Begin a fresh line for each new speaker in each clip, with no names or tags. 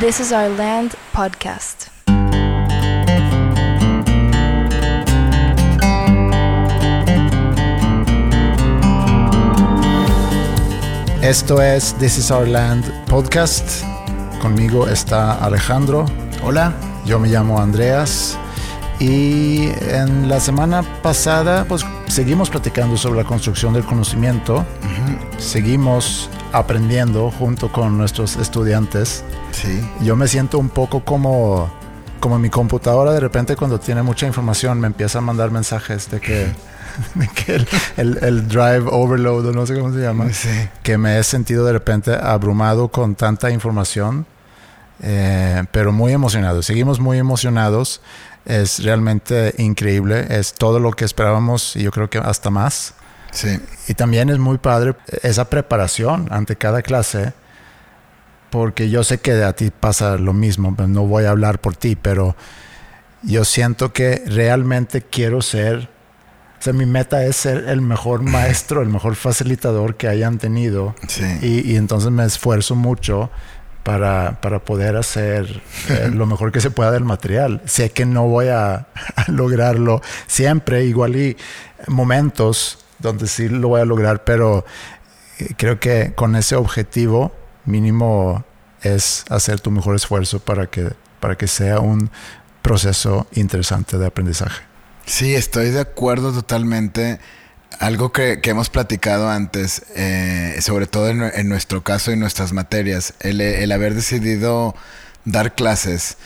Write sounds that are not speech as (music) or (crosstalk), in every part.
This is Our Land podcast.
Esto es This is Our Land podcast. Conmigo está Alejandro.
Hola.
Yo me llamo Andreas. Y en la semana pasada, pues seguimos platicando sobre la construcción del conocimiento. Seguimos aprendiendo junto con nuestros estudiantes.
Sí.
Yo me siento un poco como, como mi computadora de repente cuando tiene mucha información me empieza a mandar mensajes de que, (laughs) de que el, el- el drive overload o no sé cómo se llama.
Sí.
Que me he sentido de repente abrumado con tanta información. Eh, pero muy emocionado. Seguimos muy emocionados. Es realmente increíble. Es todo lo que esperábamos y yo creo que hasta más.
Sí.
Y también es muy padre esa preparación ante cada clase, porque yo sé que a ti pasa lo mismo, pero no voy a hablar por ti, pero yo siento que realmente quiero ser, o sea, mi meta es ser el mejor (laughs) maestro, el mejor facilitador que hayan tenido.
Sí.
Y, y entonces me esfuerzo mucho para, para poder hacer eh, (laughs) lo mejor que se pueda del material. Sé que no voy a, (laughs) a lograrlo siempre, igual y momentos donde sí lo voy a lograr, pero eh, creo que con ese objetivo mínimo es hacer tu mejor esfuerzo para que, para que sea un proceso interesante de aprendizaje.
Sí, estoy de acuerdo totalmente. Algo que, que hemos platicado antes, eh, sobre todo en, en nuestro caso y nuestras materias, el, el haber decidido dar clases,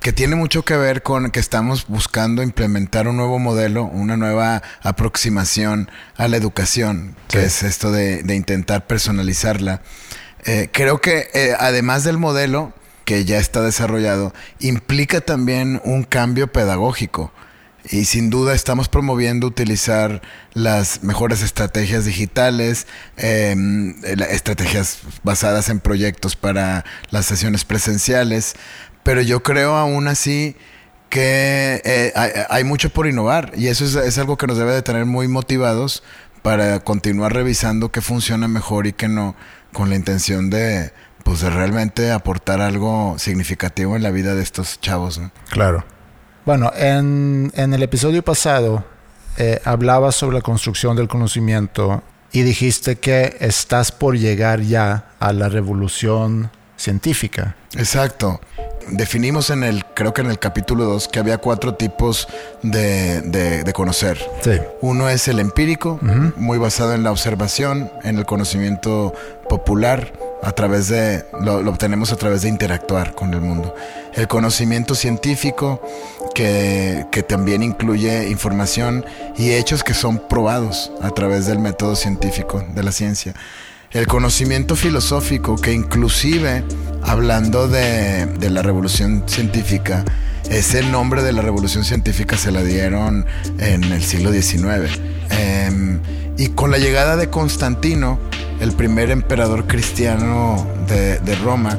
que tiene mucho que ver con que estamos buscando implementar un nuevo modelo, una nueva aproximación a la educación, que
Sí.
es esto de, de intentar personalizarla. Eh, creo que eh, además del modelo que ya está desarrollado, implica también un cambio pedagógico. Y sin duda estamos promoviendo utilizar las mejores estrategias digitales, eh, la- estrategias basadas en proyectos para las sesiones presenciales, pero yo creo aún así que eh, hay, mucho por innovar y eso es, es algo que nos debe de tener muy motivados para continuar revisando qué funciona mejor y qué no, con la intención de, pues, realmente aportar algo significativo en la vida de estos chavos.
Claro. Bueno, en, en el episodio pasado eh, hablabas sobre la construcción del conocimiento y dijiste que estás por llegar ya a la revolución científica.
Exacto. Definimos en el, creo que en el capítulo 2, que había cuatro tipos de, de- de conocer.
Sí.
Uno es el empírico, muy basado en la observación, en el conocimiento popular, a través de, lo, lo obtenemos a través de interactuar con el mundo. El conocimiento científico, que, que también incluye información y hechos que son probados a través del método científico de la ciencia. El conocimiento filosófico, que inclusive, hablando de, de la revolución científica, ese nombre de la revolución científica se la dieron en el siglo XIX. Em, y con la llegada de Constantino, el primer emperador cristiano de, de Roma,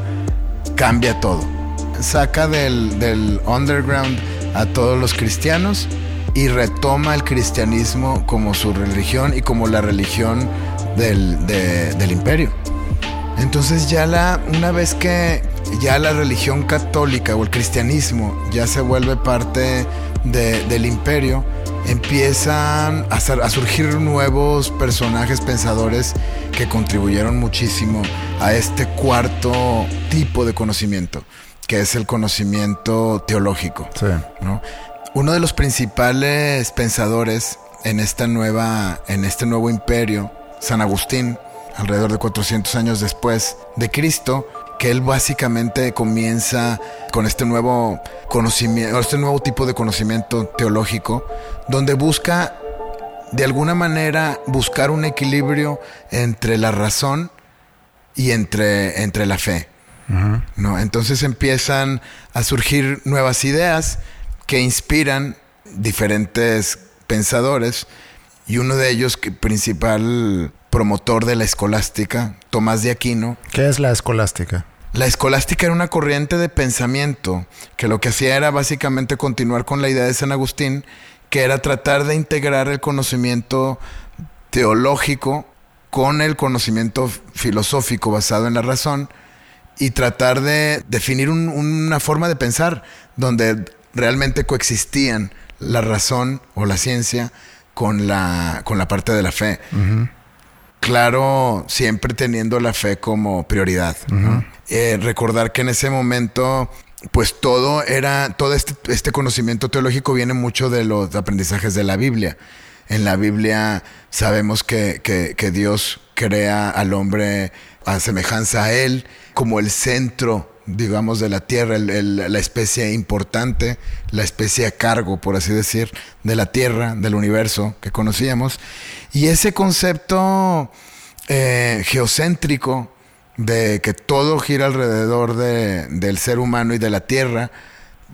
cambia todo. Saca del, del underground a todos los cristianos y retoma el cristianismo como su religión y como la religión del, de- del imperio. Entonces ya la, una vez que ya la religión católica o el cristianismo ya se vuelve parte de- del imperio, empiezan a, a surgir nuevos personajes pensadores que contribuyeron muchísimo a este cuarto tipo de conocimiento, que es el conocimiento teológico.
Sí.
¿no? Uno de los principales pensadores en esta nueva, en este nuevo imperio, San Agustín, alrededor de 400 años después de Cristo, que él básicamente comienza con este nuevo conocimiento, este nuevo tipo de conocimiento teológico, donde busca de alguna manera buscar un equilibrio entre la razón y entre, entre la fe. ¿No? Entonces empiezan a surgir nuevas ideas que inspiran diferentes pensadores y uno de ellos, que principal promotor de la escolástica, Tomás de Aquino.
¿Qué es la escolástica?
La escolástica era una corriente de pensamiento que lo que hacía era básicamente continuar con la idea de San Agustín, que era tratar de integrar el conocimiento teológico con el conocimiento filosófico basado en la razón y tratar de definir una forma de pensar donde realmente coexistían la razón o la ciencia con la, con la parte de la fe. Claro, siempre teniendo la fe como prioridad. Eh, recordar que en ese momento pues todo era, todo este, este, conocimiento teológico viene mucho de los aprendizajes de la Biblia. En la Biblia sabemos que, que Dios crea al hombre a semejanza a Él como el centro digamos, de la Tierra, la especie importante, la especie a cargo, por así decir, de la Tierra, del universo que conocíamos. Y ese concepto eh, geocéntrico de que todo gira alrededor del ser humano y de la Tierra,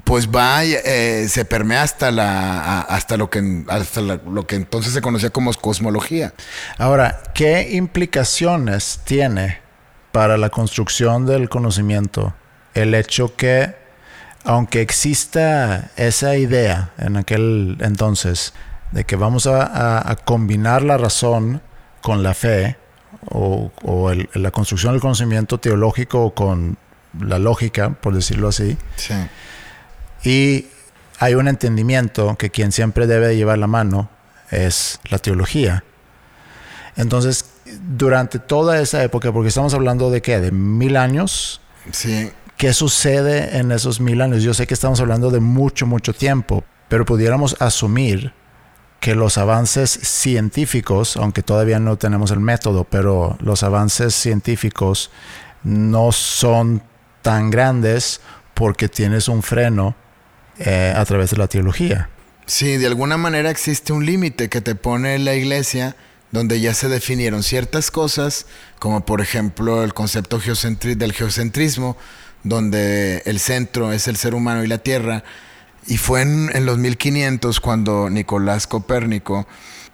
pues va, eh, se permea hasta, la, hasta, lo, que, hasta lo que entonces se conocía como cosmología.
Ahora, ¿qué implicaciones tiene para la construcción del conocimiento el hecho que, aunque exista esa idea en aquel entonces de que vamos a, combinar la razón con la fe o, la construcción del conocimiento teológico con la lógica, por decirlo así, y hay un entendimiento que quien siempre debe llevar la mano es la teología. Entonces, durante toda esa época, porque estamos hablando de qué, de mil años.
Sí.
¿Qué sucede en esos mil años? Yo sé que estamos hablando de mucho, mucho tiempo, pero pudiéramos asumir que los avances científicos, aunque todavía no tenemos el método, pero los avances científicos no son tan grandes porque tienes un freno eh, a través de la teología.
Sí, de alguna manera existe un límite que te pone la iglesia donde ya se definieron ciertas cosas, como por ejemplo el concepto del geocentrismo, donde el centro es el ser humano y la Tierra. Y fue en, los 1500 cuando Nicolás Copérnico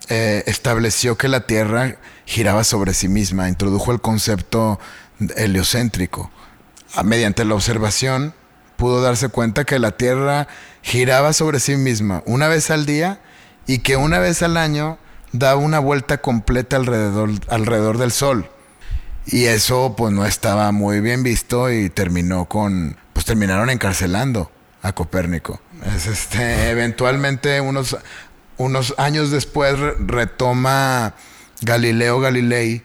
eh, estableció que la Tierra giraba sobre sí misma, introdujo el concepto heliocéntrico. mediante la observación pudo darse cuenta que la Tierra giraba sobre sí misma una vez al día y que una vez al año daba una vuelta completa alrededor, alrededor del Sol. Y eso pues no estaba muy bien visto y terminó con, pues terminaron encarcelando a Copérnico. Es este, eventualmente unos, unos años después retoma Galileo Galilei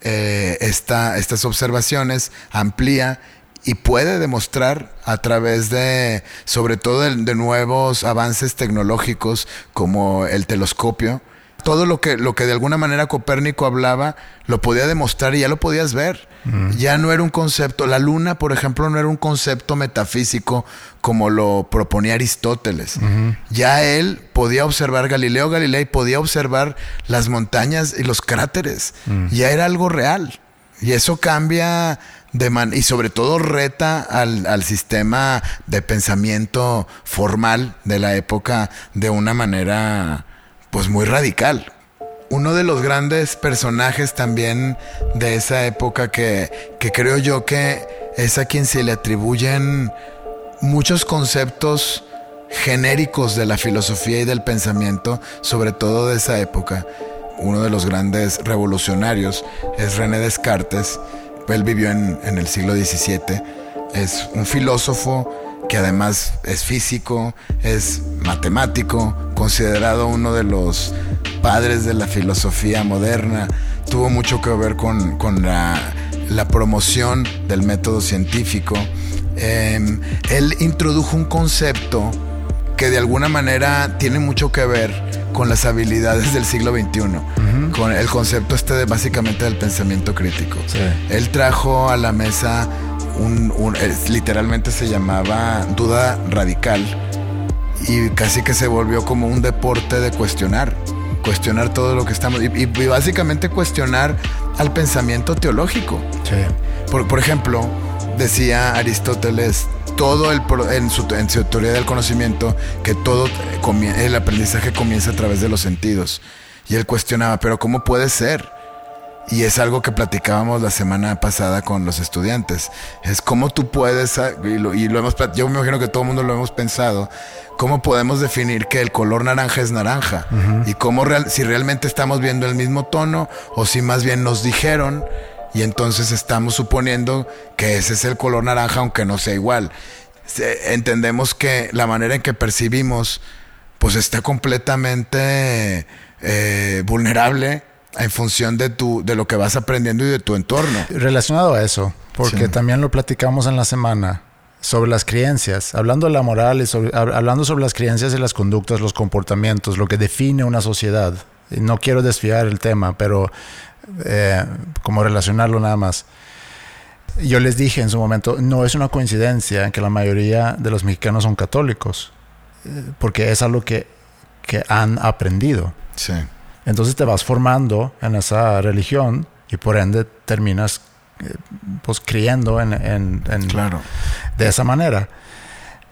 eh, estas observaciones, amplía y puede demostrar a través de, sobre todo de nuevos avances tecnológicos como el telescopio, todo lo que, lo que de alguna manera Copérnico hablaba, lo podía demostrar y ya lo podías ver. Ya no era un concepto, la luna, por ejemplo, no era un concepto metafísico como lo proponía Aristóteles. Ya él podía observar, Galileo Galilei podía observar las montañas y los cráteres. Ya era algo real. Y eso cambia y sobre todo reta al, al, sistema de pensamiento formal de la época de una manera pues muy radical. Uno de los grandes personajes también de esa época que, creo yo que es a quien se le atribuyen muchos conceptos genéricos de la filosofía y del pensamiento, sobre todo de esa época. Uno de los grandes revolucionarios es René Descartes. Él vivió en, en el siglo XVII. Es un filósofo que además es físico, es matemático, considerado uno de los padres de la filosofía moderna, tuvo mucho que ver con, la, promoción del método científico. Em, él introdujo un concepto que de alguna manera tiene mucho que ver con las habilidades del siglo XXI, con el concepto este de básicamente del pensamiento crítico. Él trajo a la mesa un, literalmente se llamaba duda radical y casi que se volvió como un deporte de cuestionar, cuestionar todo lo que estamos y, básicamente cuestionar al pensamiento teológico. Por, ejemplo, decía Aristóteles todo el en su, en su teoría del conocimiento que todo el aprendizaje comienza a través de los sentidos y él cuestionaba, pero ¿cómo puede ser? Y es algo que platicábamos la semana pasada con los estudiantes. Es cómo tú puedes, y lo, hemos, yo me imagino que todo el mundo lo hemos pensado, cómo podemos definir que el color naranja es naranja y cómo real, si realmente estamos viendo el mismo tono o si más bien nos dijeron Y entonces estamos suponiendo que ese es el color naranja, aunque no sea igual. Entendemos que la manera en que percibimos, pues está completamente eh, vulnerable en función de, tu, de lo que vas aprendiendo y de tu entorno.
Relacionado a eso, porque también lo platicamos en la semana sobre las creencias, hablando de la moral y hablando sobre las creencias y las conductas, los comportamientos, lo que define una sociedad. No quiero desviar el tema, pero eh, como relacionarlo nada más. Yo les dije en su momento, no es una coincidencia que la mayoría de los mexicanos son católicos, eh, porque es algo que, que han aprendido.
Sí.
Entonces te vas formando en esa religión y por ende terminas eh, pues creyendo en, en,
claro.
de esa manera.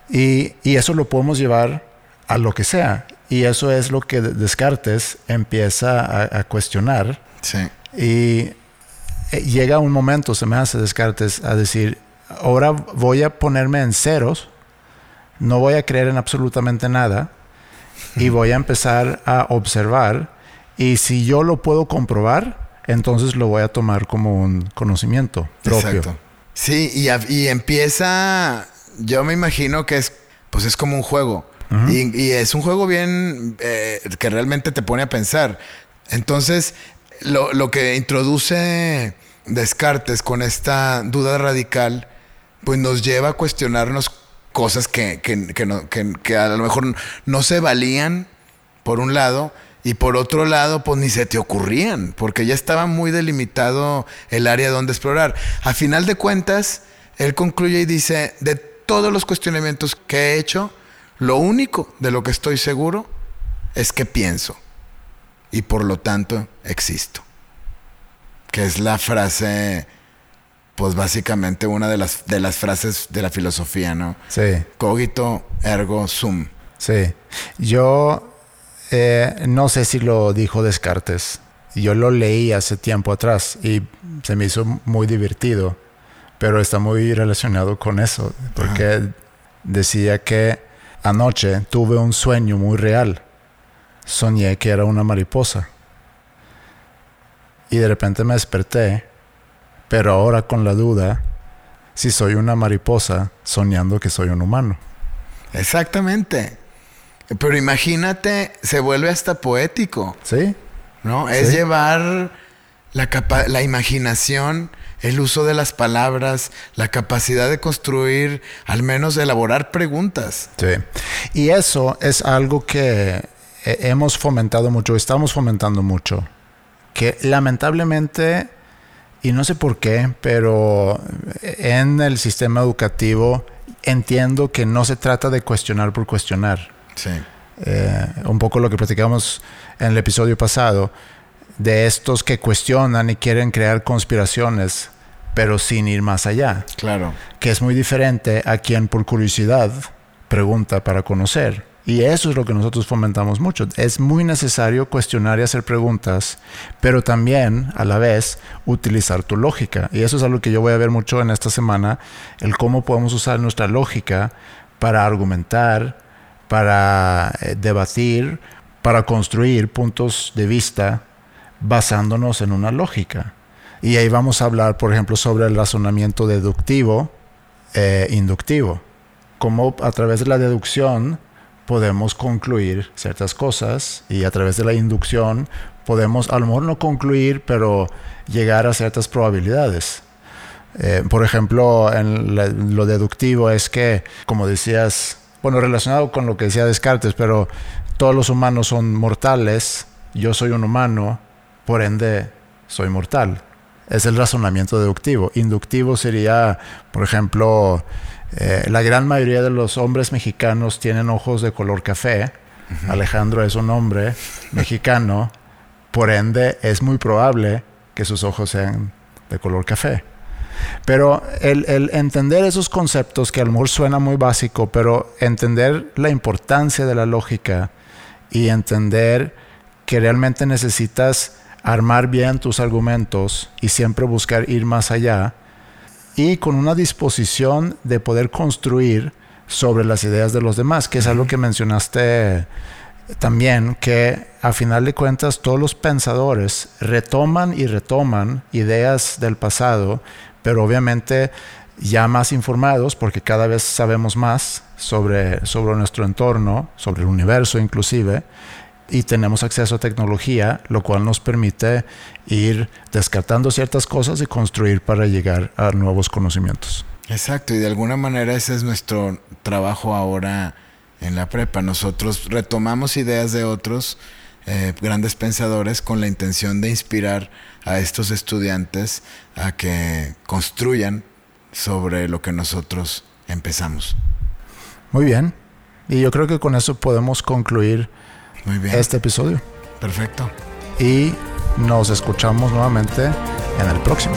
Y, y, eso lo podemos llevar a lo que sea. Y eso es lo que Descartes empieza a, a cuestionar.
Sí.
Y eh, llega un momento, se me hace Descartes, a decir, ahora voy a ponerme en ceros, no voy a creer en absolutamente nada y voy a empezar a observar y si yo lo puedo comprobar, entonces lo voy a tomar como un conocimiento propio. Exacto.
Sí, y, empieza, yo me imagino que es, pues es como un juego. Y, es un juego bien eh, que realmente te pone a pensar. Entonces, lo, lo, que introduce Descartes con esta duda radical, pues nos lleva a cuestionarnos cosas que, que, que, que a lo mejor no se valían, por un lado, y por otro lado, pues ni se te ocurrían, porque ya estaba muy delimitado el área donde explorar. A final de cuentas, él concluye y dice, de todos los cuestionamientos que he hecho, lo único de lo que estoy seguro es que pienso y por lo tanto existo. Que es la frase, pues básicamente una de las, de las frases de la filosofía, ¿no?
Sí.
Cogito ergo sum.
Sí. Yo eh, no sé si lo dijo Descartes. Yo lo leí hace tiempo atrás y se me hizo muy divertido, pero está muy relacionado con eso, porque decía que anoche tuve un sueño muy real. Soñé que era una mariposa. Y de repente me desperté, pero ahora con la duda si soy una mariposa soñando que soy un humano.
Exactamente. Pero imagínate, se vuelve hasta poético.
Sí.
¿No? Es llevar la, la imaginación, el uso de las palabras, la capacidad de construir, al menos de elaborar preguntas.
Sí. Y eso es algo que hemos fomentado mucho, estamos fomentando mucho. Que lamentablemente, y no sé por qué, pero en el sistema educativo entiendo que no se trata de cuestionar por cuestionar.
Sí.
Eh, un poco lo que platicamos en el episodio pasado, de estos que cuestionan y quieren crear conspiraciones, pero sin ir más allá.
Claro.
Que es muy diferente a quien por curiosidad pregunta para conocer. Y eso es lo que nosotros fomentamos mucho. Es muy necesario cuestionar y hacer preguntas, pero también a la vez utilizar tu lógica. Y eso es algo que yo voy a ver mucho en esta semana, el cómo podemos usar nuestra lógica para argumentar, para eh, debatir, para construir puntos de vista basándonos en una lógica. Y ahí vamos a hablar, por ejemplo, sobre el razonamiento deductivo e inductivo. Cómo a través de la deducción podemos concluir ciertas cosas y a través de la inducción podemos a lo mejor no concluir, pero llegar a ciertas probabilidades. Eh, por ejemplo, en lo deductivo es que, como decías bueno, relacionado con lo que decía Descartes, pero todos los humanos son mortales, yo soy un humano, por ende soy mortal. Es el razonamiento deductivo. Inductivo sería, por ejemplo, eh, la gran mayoría de los hombres mexicanos tienen ojos de color café. Alejandro es un hombre mexicano, por ende es muy probable que sus ojos sean de color café. Pero el, entender esos conceptos, que a lo mejor suena muy básico, pero entender la importancia de la lógica y entender que realmente necesitas armar bien tus argumentos y siempre buscar ir más allá y con una disposición de poder construir sobre las ideas de los demás, que es algo que mencionaste también que a final de cuentas todos los pensadores retoman y retoman ideas del pasado, pero obviamente ya más informados porque cada vez sabemos más sobre, sobre nuestro entorno, sobre el universo inclusive, y tenemos acceso a tecnología, lo cual nos permite ir descartando ciertas cosas y construir para llegar a nuevos conocimientos.
Exacto, y de alguna manera ese es nuestro trabajo ahora en la prepa. Nosotros retomamos ideas de otros eh, grandes pensadores con la intención de inspirar a estos estudiantes a que construyan sobre lo que nosotros empezamos.
Muy bien. Y yo creo que con eso podemos concluir
Muy bien.
este episodio.
Perfecto.
Y nos escuchamos nuevamente en el próximo.